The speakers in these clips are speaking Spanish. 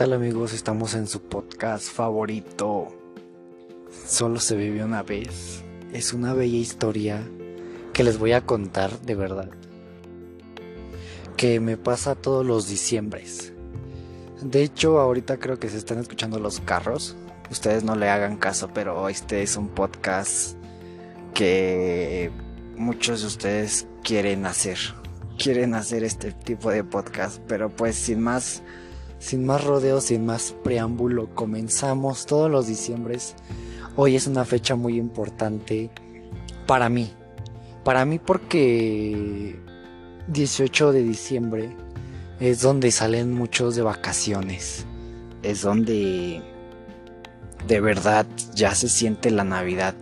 tal amigos? Estamos en su podcast favorito. Solo se vive una vez. Es una bella historia que les voy a contar de verdad. Que me pasa todos los diciembres. De hecho, ahorita creo que se están escuchando los carros. Ustedes no le hagan caso, pero este es un podcast que muchos de ustedes quieren hacer. Quieren hacer este tipo de podcast, pero pues sin más sin más rodeos, sin más preámbulo, comenzamos todos los diciembres. Hoy es una fecha muy importante para mí. Para mí porque 18 de diciembre es donde salen muchos de vacaciones. Es donde de verdad ya se siente la Navidad.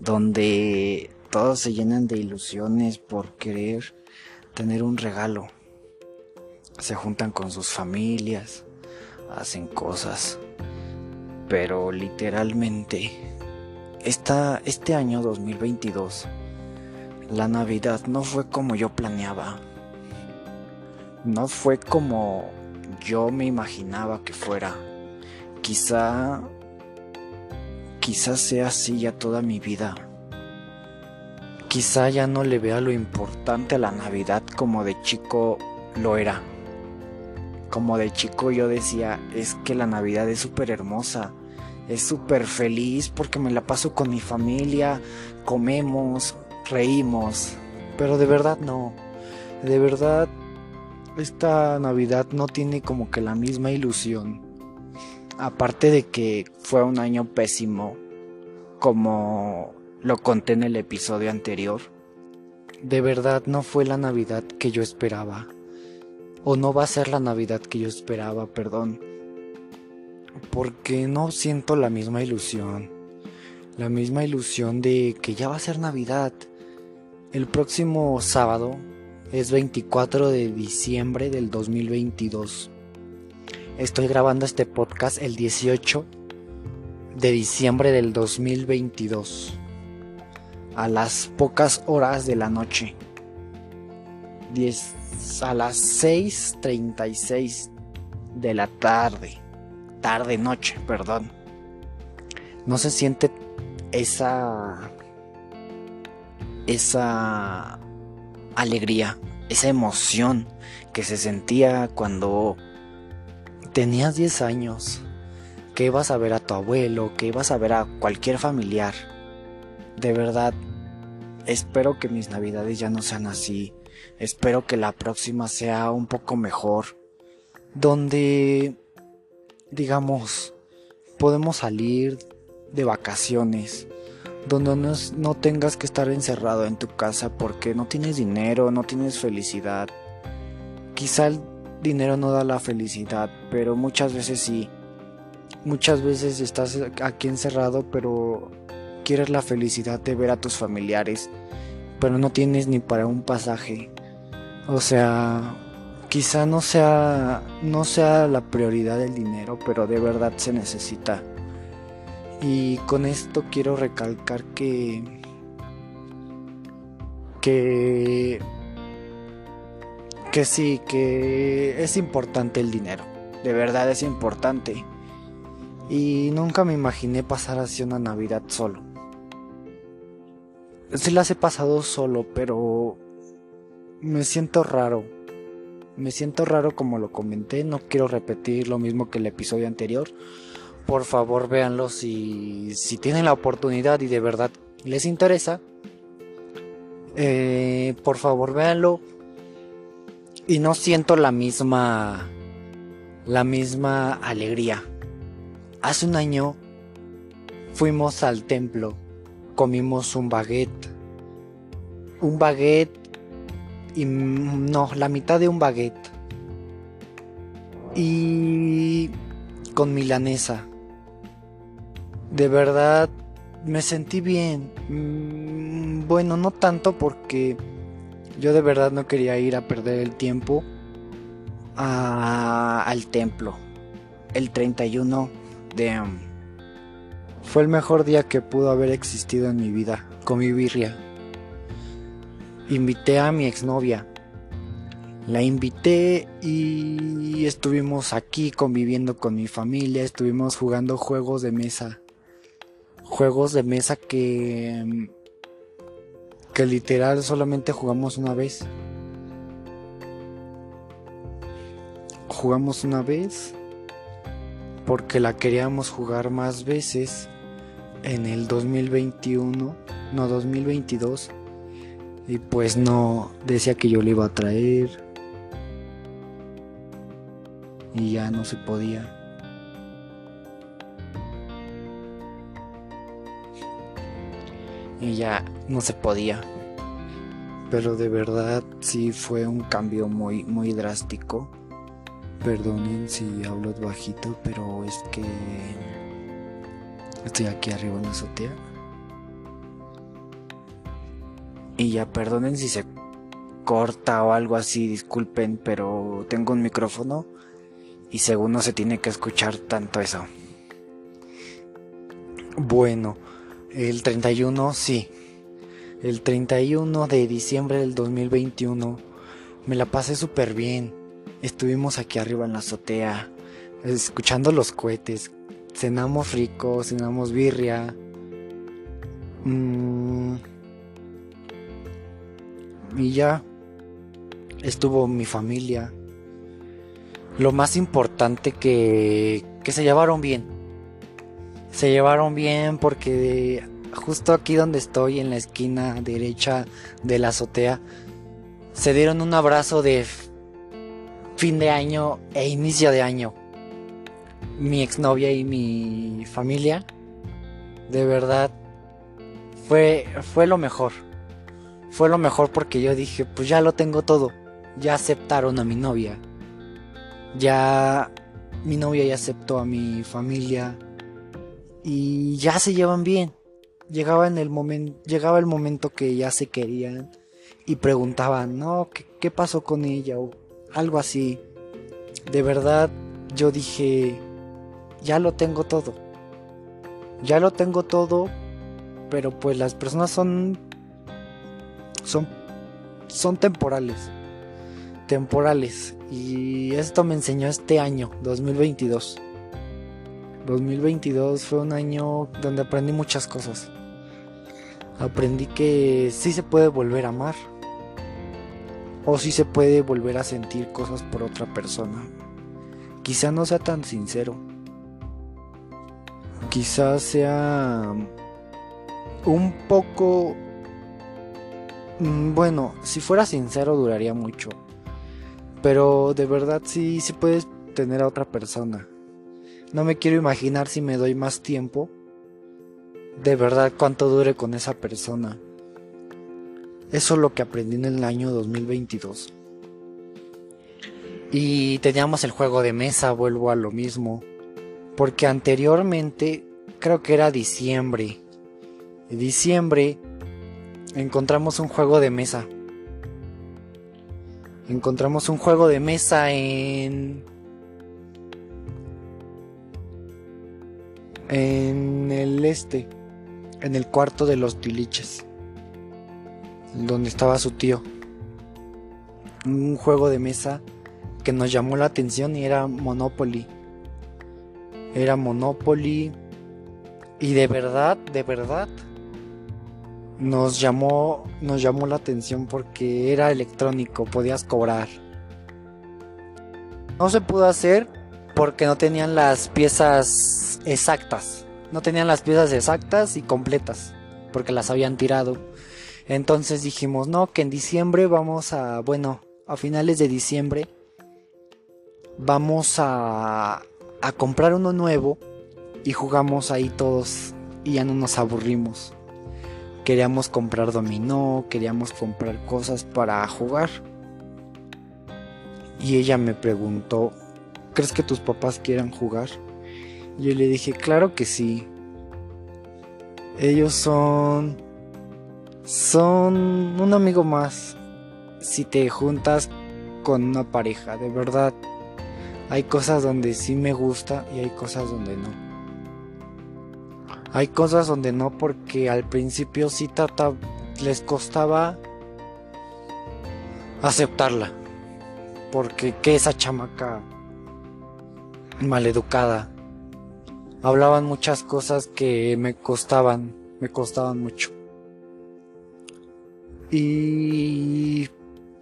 Donde todos se llenan de ilusiones por querer tener un regalo se juntan con sus familias, hacen cosas. Pero literalmente, esta, este año 2022, la Navidad no fue como yo planeaba. No fue como yo me imaginaba que fuera. Quizá, quizá sea así ya toda mi vida. Quizá ya no le vea lo importante a la Navidad como de chico lo era como de chico yo decía, es que la Navidad es súper hermosa, es súper feliz porque me la paso con mi familia, comemos, reímos, pero de verdad no, de verdad esta Navidad no tiene como que la misma ilusión. Aparte de que fue un año pésimo, como lo conté en el episodio anterior, de verdad no fue la Navidad que yo esperaba o no va a ser la Navidad que yo esperaba, perdón. Porque no siento la misma ilusión. La misma ilusión de que ya va a ser Navidad. El próximo sábado es 24 de diciembre del 2022. Estoy grabando este podcast el 18 de diciembre del 2022. A las pocas horas de la noche. 10 a las 6.36 de la tarde. Tarde, noche, perdón. No se siente esa... Esa alegría, esa emoción que se sentía cuando tenías 10 años, que ibas a ver a tu abuelo, que ibas a ver a cualquier familiar. De verdad, espero que mis navidades ya no sean así. Espero que la próxima sea un poco mejor. Donde, digamos, podemos salir de vacaciones. Donde no, no, tengas que estar encerrado en tu casa porque no tienes dinero, no tienes felicidad. Quizá el dinero no da la felicidad, pero muchas veces sí. Muchas veces estás aquí encerrado, pero quieres la felicidad de ver a tus familiares, pero no tienes ni para un pasaje. O sea, quizá no sea no sea la prioridad el dinero, pero de verdad se necesita. Y con esto quiero recalcar que que que sí, que es importante el dinero. De verdad es importante. Y nunca me imaginé pasar así una Navidad solo. Sí las he pasado solo, pero me siento raro. Me siento raro como lo comenté, no quiero repetir lo mismo que el episodio anterior. Por favor, véanlo si, si tienen la oportunidad y de verdad les interesa. Eh, por favor, véanlo. Y no siento la misma la misma alegría. Hace un año fuimos al templo, comimos un baguette. Un baguette y no, la mitad de un baguette. Y con milanesa. De verdad me sentí bien. Mm, bueno, no tanto porque yo de verdad no quería ir a perder el tiempo al templo. El 31 de... fue el mejor día que pudo haber existido en mi vida. Con mi birria invité a mi exnovia La invité y estuvimos aquí conviviendo con mi familia, estuvimos jugando juegos de mesa. Juegos de mesa que que literal solamente jugamos una vez. Jugamos una vez porque la queríamos jugar más veces en el 2021, no 2022. Y pues no, decía que yo le iba a traer. Y ya no se podía. Y ya no se podía. Pero de verdad sí fue un cambio muy, muy drástico. Perdonen si hablo bajito, pero es que estoy aquí arriba en la azotea. Y ya perdonen si se corta o algo así, disculpen, pero tengo un micrófono y según no se tiene que escuchar tanto eso. Bueno, el 31 sí. El 31 de diciembre del 2021 me la pasé súper bien. Estuvimos aquí arriba en la azotea, escuchando los cohetes. Cenamos rico, cenamos birria. Mm. y ya estuvo mi familia. Lo más importante que, que se llevaron bien. Se llevaron bien porque justo aquí donde estoy, en la esquina derecha de la azotea, se dieron un abrazo de fin de año e inicio de año. Mi exnovia y mi familia, de verdad, fue, fue lo mejor. Fue lo mejor porque yo dije, pues ya lo tengo todo. Ya aceptaron a mi novia. Ya mi novia ya aceptó a mi familia. Y ya se llevan bien llegaba en el momento, llegaba el momento que ya se querían y preguntaban, no, ¿qué, ¿qué, pasó con ella? Algo así. De verdad, yo dije, ya lo tengo todo. Ya lo tengo todo, pero pues las personas son, son, son temporales. Temporales. Y esto me enseñó este año, 2022. 2022 fue un año donde aprendí muchas cosas aprendí que sí se puede volver a amar o sí se puede volver a sentir cosas por otra persona. Quizá no sea tan sincero. Quizás sea un poco... Mm, bueno, si fuera sincero duraría mucho. Pero de verdad sí, sí puedes tener a otra persona. No me quiero imaginar si me doy más tiempo de verdad cuánto dure con esa persona. Eso es lo que aprendí en el año 2022. Y teníamos el juego de mesa, vuelvo a lo mismo. Porque anteriormente, creo que era diciembre. En diciembre encontramos un juego de mesa. Encontramos un juego de mesa en... En el este en el cuarto de los tiliches, donde estaba su tío. Un juego de mesa que nos llamó la atención y era Monopoly. Era Monopoly y de verdad, de verdad nos llamó nos llamó la atención porque era electrónico, podías cobrar. No se pudo hacer porque no tenían las piezas exactas no tenían las piezas exactas y completas, porque las habían tirado. Entonces dijimos, no, que en diciembre vamos a, bueno, a finales de diciembre, vamos a, a comprar uno nuevo y jugamos ahí todos y ya no nos aburrimos. Queríamos comprar dominó, queríamos comprar cosas para jugar. Y ella me preguntó, ¿crees que tus papás quieran jugar? Yo le dije, claro que sí. Ellos son... Son un amigo más. Si te juntas con una pareja, de verdad. Hay cosas donde sí me gusta y hay cosas donde no. Hay cosas donde no porque al principio sí les costaba aceptarla. porque que esa chamaca maleducada. Hablaban muchas cosas que me costaban, me costaban mucho. Y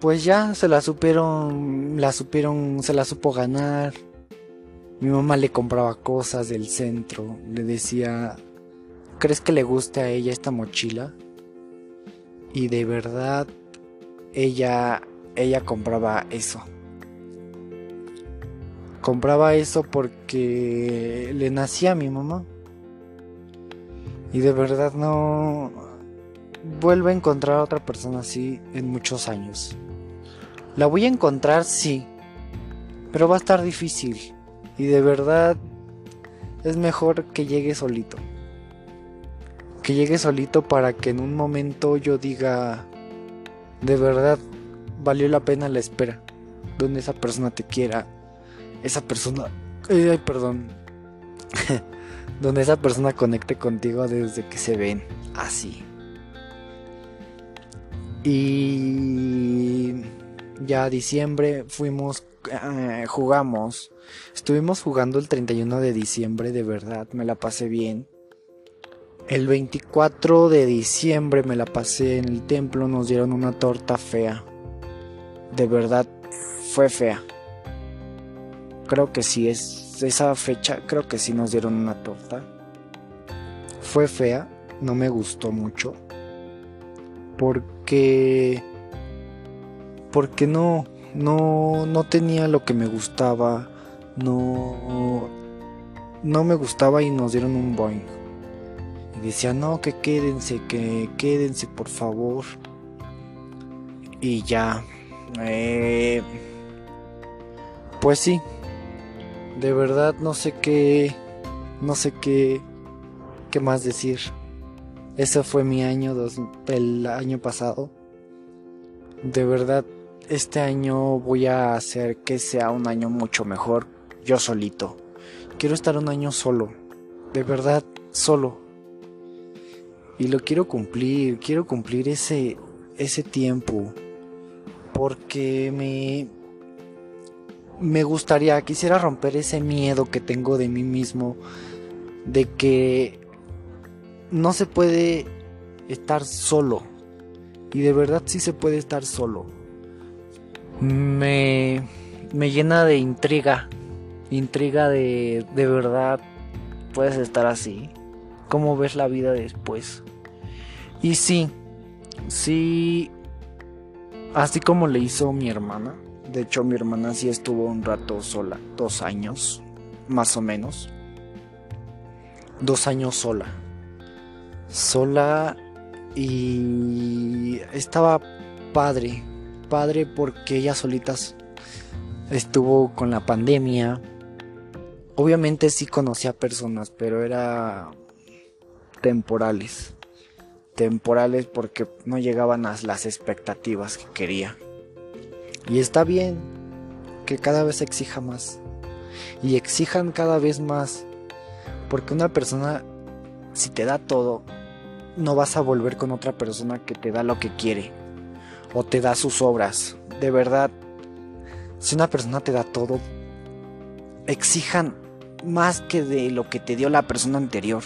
pues ya se la supieron, la supieron, se la supo ganar. Mi mamá le compraba cosas del centro, le decía, ¿crees que le guste a ella esta mochila? Y de verdad, ella, ella compraba eso. Compraba eso porque le nacía a mi mamá. Y de verdad no, vuelvo a encontrar a otra persona así en muchos años. La voy a encontrar, sí, pero va a estar difícil. Y de verdad es mejor que llegue solito. Que llegue solito para que en un momento yo diga, de verdad valió la pena la espera. Donde esa persona te quiera. Esa persona... Ay, perdón. donde esa persona conecte contigo desde que se ven así. Y ya diciembre fuimos, eh, jugamos. Estuvimos jugando el 31 de diciembre, de verdad, me la pasé bien. El 24 de diciembre me la pasé en el templo, nos dieron una torta fea. De verdad, fue fea. Creo que sí, es esa fecha, creo que sí nos dieron una torta. Fue fea, no me gustó mucho porque porque no no no tenía lo que me gustaba no no me gustaba y nos dieron un Boeing. Y decía no que quédense que quédense por favor y ya eh, pues sí de verdad no sé qué no sé qué qué más decir ese fue mi año, el año pasado. De verdad, este año voy a hacer que sea un año mucho mejor yo solito. Quiero estar un año solo. De verdad, solo. Y lo quiero cumplir, quiero cumplir ese, ese tiempo. Porque me, me gustaría, quisiera romper ese miedo que tengo de mí mismo. De que no se puede estar solo. Y de verdad sí se puede estar solo. Me, me llena de intriga. Intriga de, de verdad puedes estar así. ¿Cómo ves la vida después? Y sí, sí, así como le hizo mi hermana. De hecho, mi hermana sí estuvo un rato sola, dos años, más o menos. Dos años sola sola y estaba padre, padre porque ella solitas estuvo con la pandemia. Obviamente sí conocía personas, pero era temporales. Temporales porque no llegaban a las expectativas que quería. Y está bien que cada vez exija más. Y exijan cada vez más. Porque una persona, si te da todo, no vas a volver con otra persona que te da lo que quiere o te da sus obras. De verdad, si una persona te da todo, exijan más que de lo que te dio la persona anterior.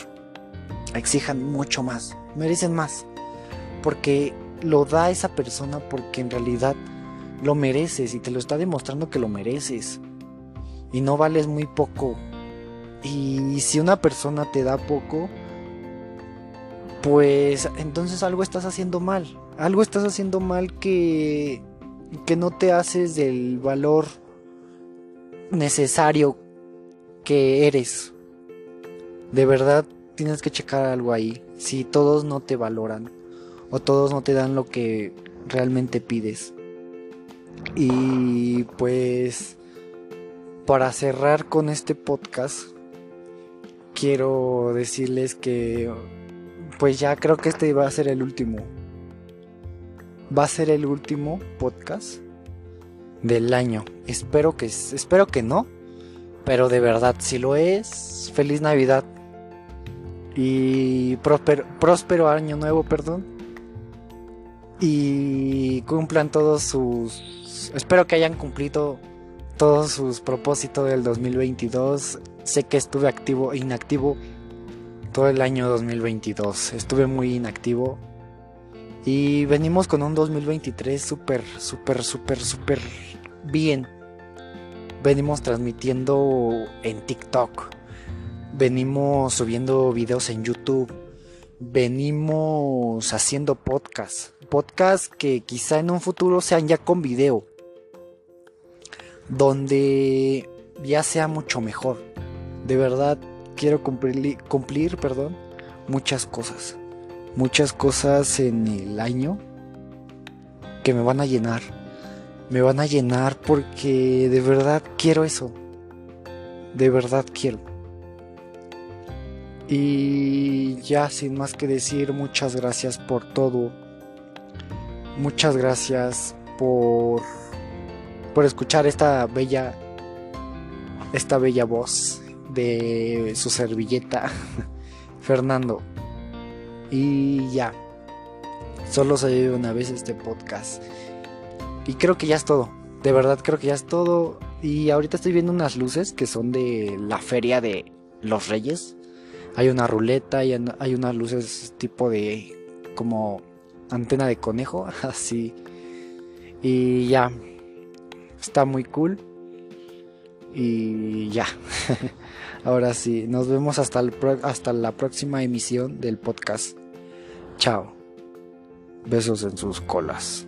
Exijan mucho más, merecen más. Porque lo da esa persona porque en realidad lo mereces y te lo está demostrando que lo mereces. Y no vales muy poco. Y si una persona te da poco, pues entonces algo estás haciendo mal. Algo estás haciendo mal que, que no te haces del valor necesario que eres. De verdad tienes que checar algo ahí. Si todos no te valoran o todos no te dan lo que realmente pides. Y pues para cerrar con este podcast, quiero decirles que pues ya creo que este va a ser el último. Va a ser el último podcast del año. Espero que espero que no, pero de verdad si lo es, feliz Navidad y próspero, próspero año nuevo, perdón. y cumplan todos sus... Espero que hayan cumplido todos sus propósitos del 2022. Sé que estuve activo, inactivo todo el año 2022. Estuve muy inactivo. Y venimos con un 2023 súper, súper, súper, súper bien. Venimos transmitiendo en TikTok. Venimos subiendo videos en YouTube. Venimos haciendo podcasts. Podcasts que quizá en un futuro sean ya con video. Donde ya sea mucho mejor. De verdad quiero cumplir, cumplir perdón, muchas cosas. Muchas cosas en el año que me van a llenar. Me van a llenar porque de verdad quiero eso. De verdad quiero. Y ya sin más que decir, muchas gracias por todo. Muchas gracias por por escuchar esta bella esta bella voz de su servilleta Fernando. Y ya. Solo se vive una vez este podcast. Y creo que ya es todo. De verdad creo que ya es todo. Y ahorita estoy viendo unas luces que son de la feria de los reyes. Hay una ruleta y hay unas luces tipo de como antena de conejo, así. Y ya. Está muy cool. Y ya. Ahora sí, nos vemos hasta, hasta la próxima emisión del podcast. Chao. Besos en sus colas.